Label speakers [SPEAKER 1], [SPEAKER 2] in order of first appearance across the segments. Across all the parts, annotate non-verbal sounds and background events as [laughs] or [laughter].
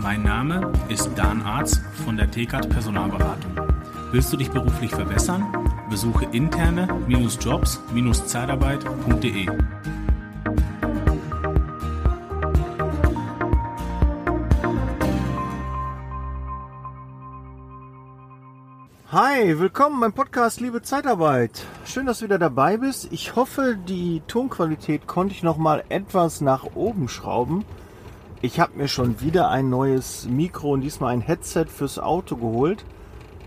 [SPEAKER 1] Mein Name ist Dan Arz von der TKAT Personalberatung. Willst du dich beruflich verbessern? Besuche interne-jobs-zeitarbeit.de.
[SPEAKER 2] Hi, willkommen beim Podcast Liebe Zeitarbeit. Schön, dass du wieder dabei bist. Ich hoffe, die Tonqualität konnte ich noch mal etwas nach oben schrauben. Ich habe mir schon wieder ein neues Mikro und diesmal ein Headset fürs Auto geholt.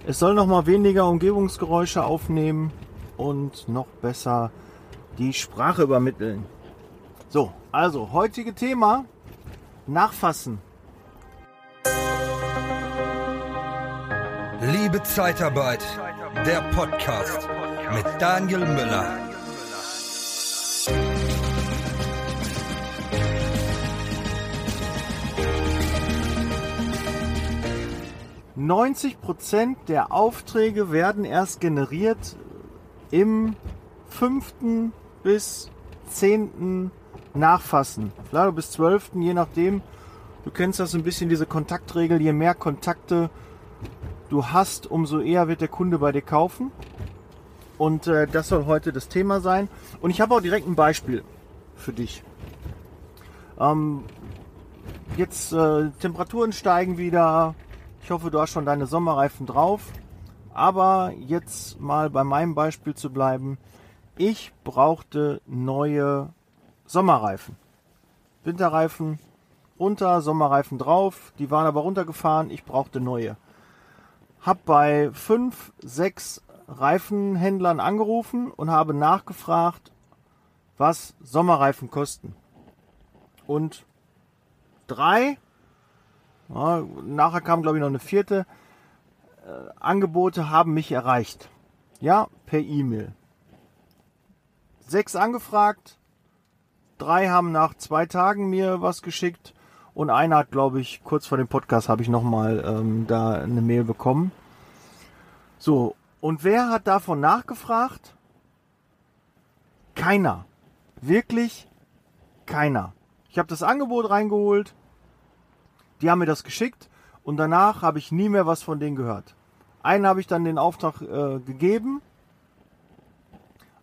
[SPEAKER 2] Es soll noch mal weniger Umgebungsgeräusche aufnehmen und noch besser die Sprache übermitteln. So, also heutige Thema Nachfassen.
[SPEAKER 3] Liebe Zeitarbeit, der Podcast mit Daniel Müller.
[SPEAKER 2] Neunzig Prozent der Aufträge werden erst generiert im fünften bis zehnten Nachfassen. Vielleicht bis zwölften, je nachdem. Du kennst das ein bisschen, diese Kontaktregel. Je mehr Kontakte du hast, umso eher wird der Kunde bei dir kaufen. Und äh, das soll heute das Thema sein. Und ich habe auch direkt ein Beispiel für dich. Ähm, jetzt äh, Temperaturen steigen wieder. Ich hoffe, du hast schon deine Sommerreifen drauf. Aber jetzt mal bei meinem Beispiel zu bleiben. Ich brauchte neue Sommerreifen. Winterreifen runter, Sommerreifen drauf. Die waren aber runtergefahren. Ich brauchte neue habe bei fünf, sechs Reifenhändlern angerufen und habe nachgefragt, was Sommerreifen kosten. Und drei, ja, nachher kam glaube ich noch eine vierte, äh, Angebote haben mich erreicht. Ja, per E-Mail. Sechs angefragt, drei haben nach zwei Tagen mir was geschickt und einer hat, glaube ich, kurz vor dem Podcast habe ich nochmal ähm, da eine Mail bekommen. So, und wer hat davon nachgefragt? Keiner. Wirklich keiner. Ich habe das Angebot reingeholt, die haben mir das geschickt und danach habe ich nie mehr was von denen gehört. Einen habe ich dann den Auftrag äh, gegeben,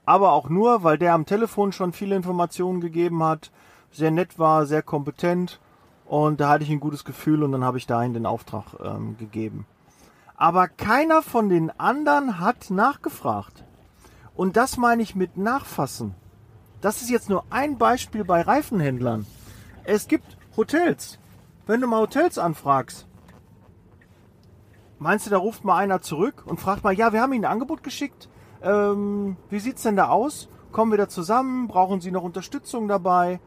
[SPEAKER 2] aber auch nur, weil der am Telefon schon viele Informationen gegeben hat, sehr nett war, sehr kompetent und da hatte ich ein gutes Gefühl und dann habe ich dahin den Auftrag ähm, gegeben. Aber keiner von den anderen hat nachgefragt. Und das meine ich mit Nachfassen. Das ist jetzt nur ein Beispiel bei Reifenhändlern. Es gibt Hotels. Wenn du mal Hotels anfragst, meinst du, da ruft mal einer zurück und fragt mal, ja, wir haben Ihnen ein Angebot geschickt. Ähm, wie sieht's denn da aus? Kommen wir da zusammen? Brauchen Sie noch Unterstützung dabei?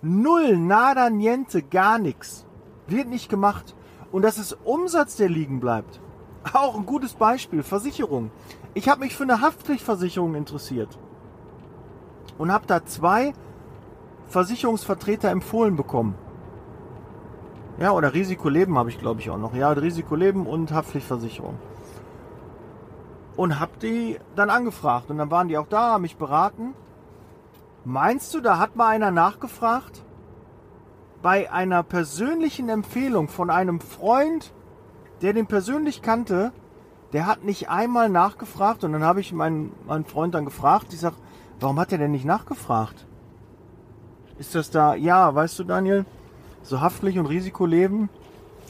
[SPEAKER 2] Null, nada, niente, gar nichts. Wird nicht gemacht. Und das ist Umsatz, der liegen bleibt. [laughs] Auch ein gutes Beispiel, Versicherung. Ich habe mich für eine Haftpflichtversicherung interessiert. Und habe da zwei Versicherungsvertreter empfohlen bekommen. Ja, oder Risikoleben habe ich, glaube ich, auch noch. Ja, Risikoleben und Haftpflichtversicherung. Und habe die dann angefragt. Und dann waren die auch da, haben mich beraten. Meinst du, da hat mal einer nachgefragt? Bei einer persönlichen Empfehlung von einem Freund, der den persönlich kannte, der hat nicht einmal nachgefragt und dann habe ich meinen, meinen Freund dann gefragt. Ich sage, warum hat er denn nicht nachgefragt? Ist das da, ja, weißt du, Daniel, so haftlich und Risikoleben,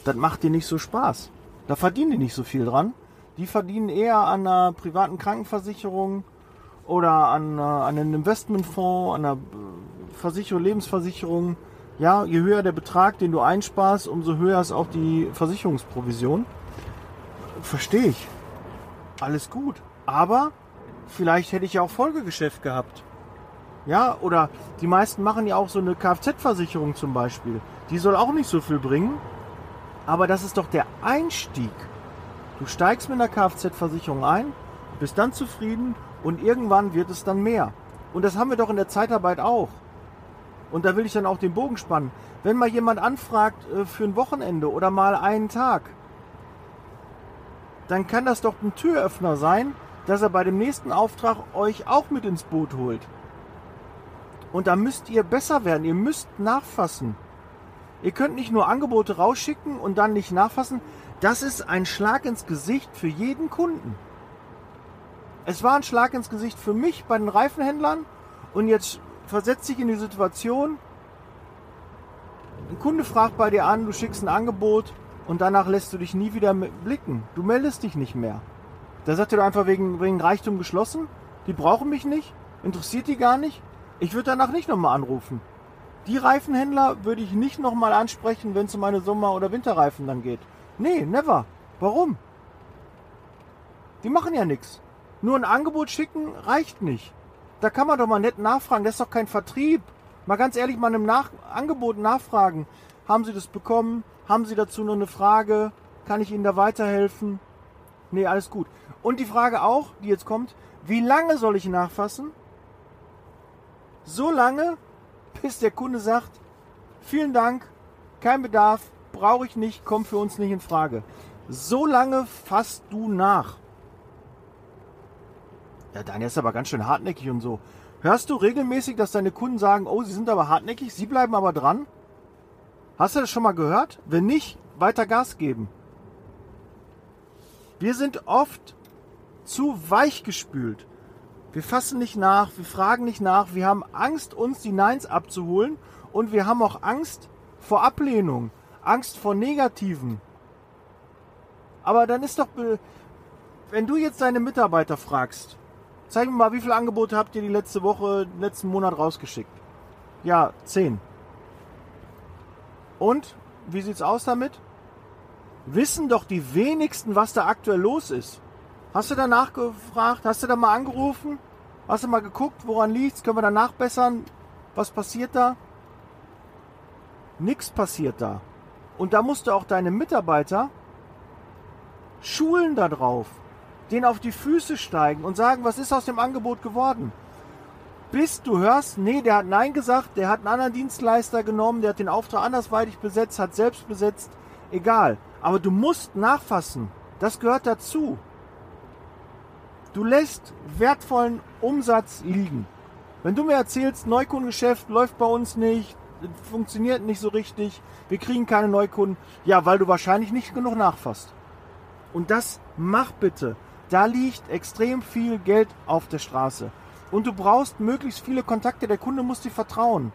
[SPEAKER 2] das macht dir nicht so Spaß. Da verdienen die nicht so viel dran. Die verdienen eher an einer privaten Krankenversicherung oder an, äh, an einem Investmentfonds, an einer äh, Versicherung, Lebensversicherung. Ja, je höher der Betrag, den du einsparst, umso höher ist auch die Versicherungsprovision. Verstehe ich. Alles gut. Aber vielleicht hätte ich ja auch Folgegeschäft gehabt. Ja, oder die meisten machen ja auch so eine Kfz-Versicherung zum Beispiel. Die soll auch nicht so viel bringen. Aber das ist doch der Einstieg. Du steigst mit einer Kfz-Versicherung ein, bist dann zufrieden und irgendwann wird es dann mehr. Und das haben wir doch in der Zeitarbeit auch. Und da will ich dann auch den Bogen spannen. Wenn mal jemand anfragt äh, für ein Wochenende oder mal einen Tag, dann kann das doch ein Türöffner sein, dass er bei dem nächsten Auftrag euch auch mit ins Boot holt. Und da müsst ihr besser werden. Ihr müsst nachfassen. Ihr könnt nicht nur Angebote rausschicken und dann nicht nachfassen. Das ist ein Schlag ins Gesicht für jeden Kunden. Es war ein Schlag ins Gesicht für mich bei den Reifenhändlern und jetzt versetzt sich in die Situation, ein Kunde fragt bei dir an, du schickst ein Angebot und danach lässt du dich nie wieder blicken. Du meldest dich nicht mehr. Da sagt er einfach wegen, wegen Reichtum geschlossen. Die brauchen mich nicht. Interessiert die gar nicht. Ich würde danach nicht nochmal anrufen. Die Reifenhändler würde ich nicht nochmal ansprechen, wenn es um meine Sommer- oder Winterreifen dann geht. Nee, never. Warum? Die machen ja nichts. Nur ein Angebot schicken reicht nicht. Da kann man doch mal nett nachfragen. Das ist doch kein Vertrieb. Mal ganz ehrlich, mal einem Nach Angebot nachfragen. Haben Sie das bekommen? Haben Sie dazu noch eine Frage? Kann ich Ihnen da weiterhelfen? Nee, alles gut. Und die Frage auch, die jetzt kommt, wie lange soll ich nachfassen? So lange, bis der Kunde sagt, vielen Dank, kein Bedarf, brauche ich nicht, kommt für uns nicht in Frage. So lange fasst du nach. Ja, Daniel ist aber ganz schön hartnäckig und so. Hörst du regelmäßig, dass deine Kunden sagen, oh, sie sind aber hartnäckig, sie bleiben aber dran? Hast du das schon mal gehört? Wenn nicht, weiter Gas geben. Wir sind oft zu weich gespült. Wir fassen nicht nach, wir fragen nicht nach, wir haben Angst, uns die Neins abzuholen und wir haben auch Angst vor Ablehnung, Angst vor Negativen. Aber dann ist doch, wenn du jetzt deine Mitarbeiter fragst, zeig mir mal, wie viele Angebote habt ihr die letzte Woche, letzten Monat rausgeschickt? Ja, zehn. Und wie sieht's aus damit? Wissen doch die wenigsten, was da aktuell los ist. Hast du da nachgefragt? Hast du da mal angerufen? Hast du mal geguckt, woran liegt's? Können wir da nachbessern? Was passiert da? Nichts passiert da. Und da musst du auch deine Mitarbeiter schulen darauf, denen auf die Füße steigen und sagen, was ist aus dem Angebot geworden? Bis du hörst, nee, der hat Nein gesagt, der hat einen anderen Dienstleister genommen, der hat den Auftrag andersweitig besetzt, hat selbst besetzt, egal. Aber du musst nachfassen. Das gehört dazu. Du lässt wertvollen Umsatz liegen. Wenn du mir erzählst, Neukundengeschäft läuft bei uns nicht, funktioniert nicht so richtig, wir kriegen keine Neukunden, ja, weil du wahrscheinlich nicht genug nachfasst. Und das mach bitte. Da liegt extrem viel Geld auf der Straße. Und du brauchst möglichst viele Kontakte. Der Kunde muss dir vertrauen.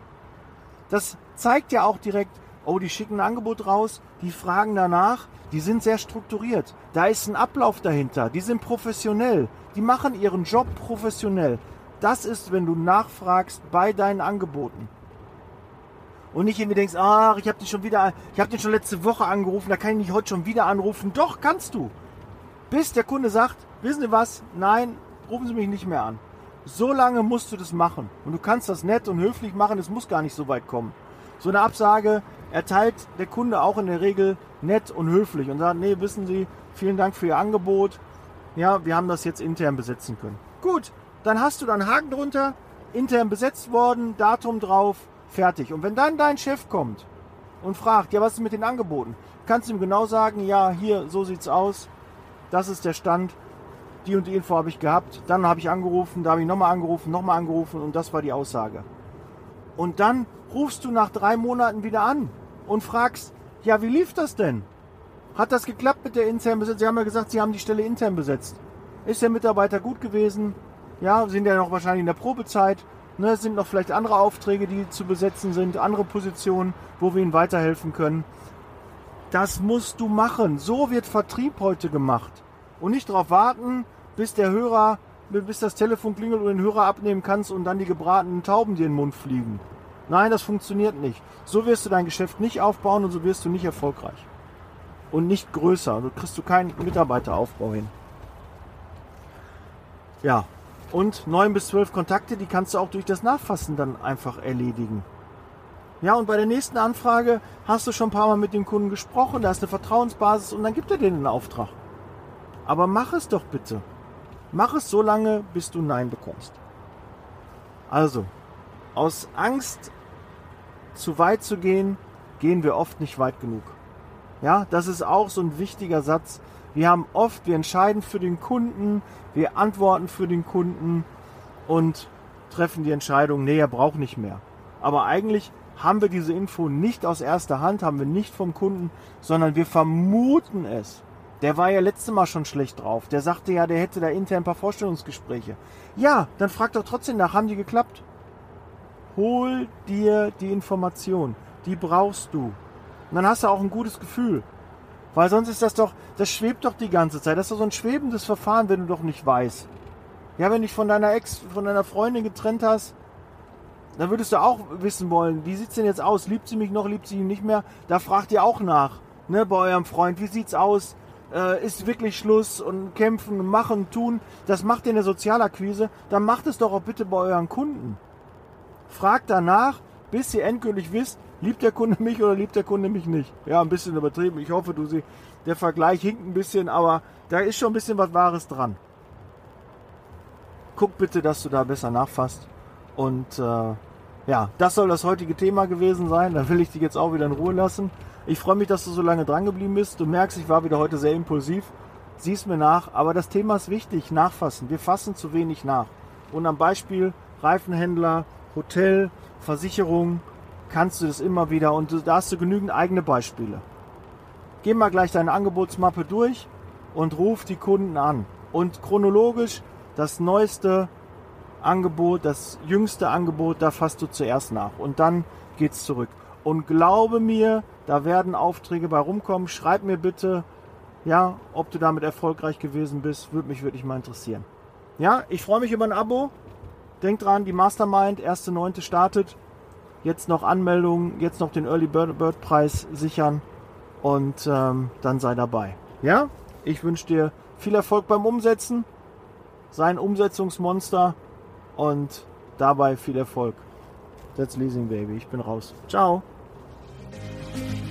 [SPEAKER 2] Das zeigt ja auch direkt, oh, die schicken ein Angebot raus, die fragen danach, die sind sehr strukturiert. Da ist ein Ablauf dahinter. Die sind professionell. Die machen ihren Job professionell. Das ist, wenn du nachfragst bei deinen Angeboten. Und nicht irgendwie denkst, ach, ich habe den schon wieder, ich habe den schon letzte Woche angerufen, da kann ich nicht heute schon wieder anrufen. Doch, kannst du. Bis der Kunde sagt, wissen Sie was? Nein, rufen Sie mich nicht mehr an. So lange musst du das machen. Und du kannst das nett und höflich machen, es muss gar nicht so weit kommen. So eine Absage erteilt der Kunde auch in der Regel nett und höflich und sagt, nee, wissen Sie, vielen Dank für Ihr Angebot. Ja, wir haben das jetzt intern besetzen können. Gut, dann hast du dann Haken drunter, intern besetzt worden, Datum drauf, fertig. Und wenn dann dein Chef kommt und fragt, ja, was ist mit den Angeboten? Kannst du ihm genau sagen, ja, hier, so sieht's aus, das ist der Stand, die und die Info habe ich gehabt, dann habe ich angerufen, da habe ich nochmal angerufen, nochmal angerufen und das war die Aussage. Und dann rufst du nach drei Monaten wieder an und fragst, ja, wie lief das denn? Hat das geklappt mit der internen Besetzung? Sie haben ja gesagt, Sie haben die Stelle intern besetzt. Ist der Mitarbeiter gut gewesen? Ja, sind ja noch wahrscheinlich in der Probezeit. Ne, sind noch vielleicht andere Aufträge, die zu besetzen sind, andere Positionen, wo wir Ihnen weiterhelfen können. Das musst du machen. So wird Vertrieb heute gemacht. Und nicht darauf warten, bis der Hörer, bis das Telefon klingelt und den Hörer abnehmen kannst und dann die gebratenen Tauben dir in den Mund fliegen. Nein, das funktioniert nicht. So wirst du dein Geschäft nicht aufbauen und so wirst du nicht erfolgreich und nicht größer. Du kriegst du keinen Mitarbeiteraufbau hin. Ja, und neun bis zwölf Kontakte, die kannst du auch durch das Nachfassen dann einfach erledigen. Ja, und bei der nächsten Anfrage hast du schon ein paar Mal mit dem Kunden gesprochen, da ist eine Vertrauensbasis und dann gibt er dir den Auftrag. Aber mach es doch bitte. Mach es so lange, bis du Nein bekommst. Also, aus Angst zu weit zu gehen, gehen wir oft nicht weit genug. Ja, das ist auch so ein wichtiger Satz. Wir haben oft, wir entscheiden für den Kunden, wir antworten für den Kunden und treffen die Entscheidung, nee, er braucht nicht mehr. Aber eigentlich haben wir diese Info nicht aus erster Hand, haben wir nicht vom Kunden, sondern wir vermuten es. Der war ja letztes Mal schon schlecht drauf. Der sagte ja, der hätte da intern ein paar Vorstellungsgespräche. Ja, dann frag doch trotzdem nach, haben die geklappt? Hol dir die Information. Die brauchst du. Und dann hast du auch ein gutes Gefühl. Weil sonst ist das doch, das schwebt doch die ganze Zeit. Das ist doch so ein schwebendes Verfahren, wenn du doch nicht weißt. Ja, wenn dich von deiner Ex, von deiner Freundin getrennt hast, dann würdest du auch wissen wollen, wie sieht's denn jetzt aus? Liebt sie mich noch, liebt sie ihn nicht mehr? Da fragt ihr auch nach, ne, bei eurem Freund, wie sieht's aus? Äh, ist wirklich Schluss und kämpfen, machen, tun. Das macht ihr in der Sozialakquise. Dann macht es doch auch bitte bei euren Kunden. Fragt danach, bis ihr endgültig wisst, liebt der Kunde mich oder liebt der Kunde mich nicht. Ja, ein bisschen übertrieben. Ich hoffe, du siehst, der Vergleich hinkt ein bisschen, aber da ist schon ein bisschen was Wahres dran. Guck bitte, dass du da besser nachfasst. Und äh, ja, das soll das heutige Thema gewesen sein. Dann will ich dich jetzt auch wieder in Ruhe lassen. Ich freue mich, dass du so lange dran geblieben bist. Du merkst, ich war wieder heute sehr impulsiv. Siehst mir nach, aber das Thema ist wichtig, nachfassen. Wir fassen zu wenig nach. Und am Beispiel Reifenhändler, Hotel, Versicherung kannst du das immer wieder und da hast du genügend eigene Beispiele. Geh mal gleich deine Angebotsmappe durch und ruf die Kunden an. Und chronologisch das neueste Angebot, das jüngste Angebot, da fasst du zuerst nach und dann geht's zurück. Und glaube mir, da werden Aufträge bei rumkommen. Schreib mir bitte, ja, ob du damit erfolgreich gewesen bist, würde mich wirklich mal interessieren. Ja, ich freue mich über ein Abo. Denk dran, die Mastermind, erste neunte startet. Jetzt noch Anmeldungen, jetzt noch den Early Bird, Bird Preis sichern und ähm, dann sei dabei. Ja, ich wünsche dir viel Erfolg beim Umsetzen. Sei ein Umsetzungsmonster und dabei viel Erfolg. That's Leasing Baby. Ich bin raus. Ciao.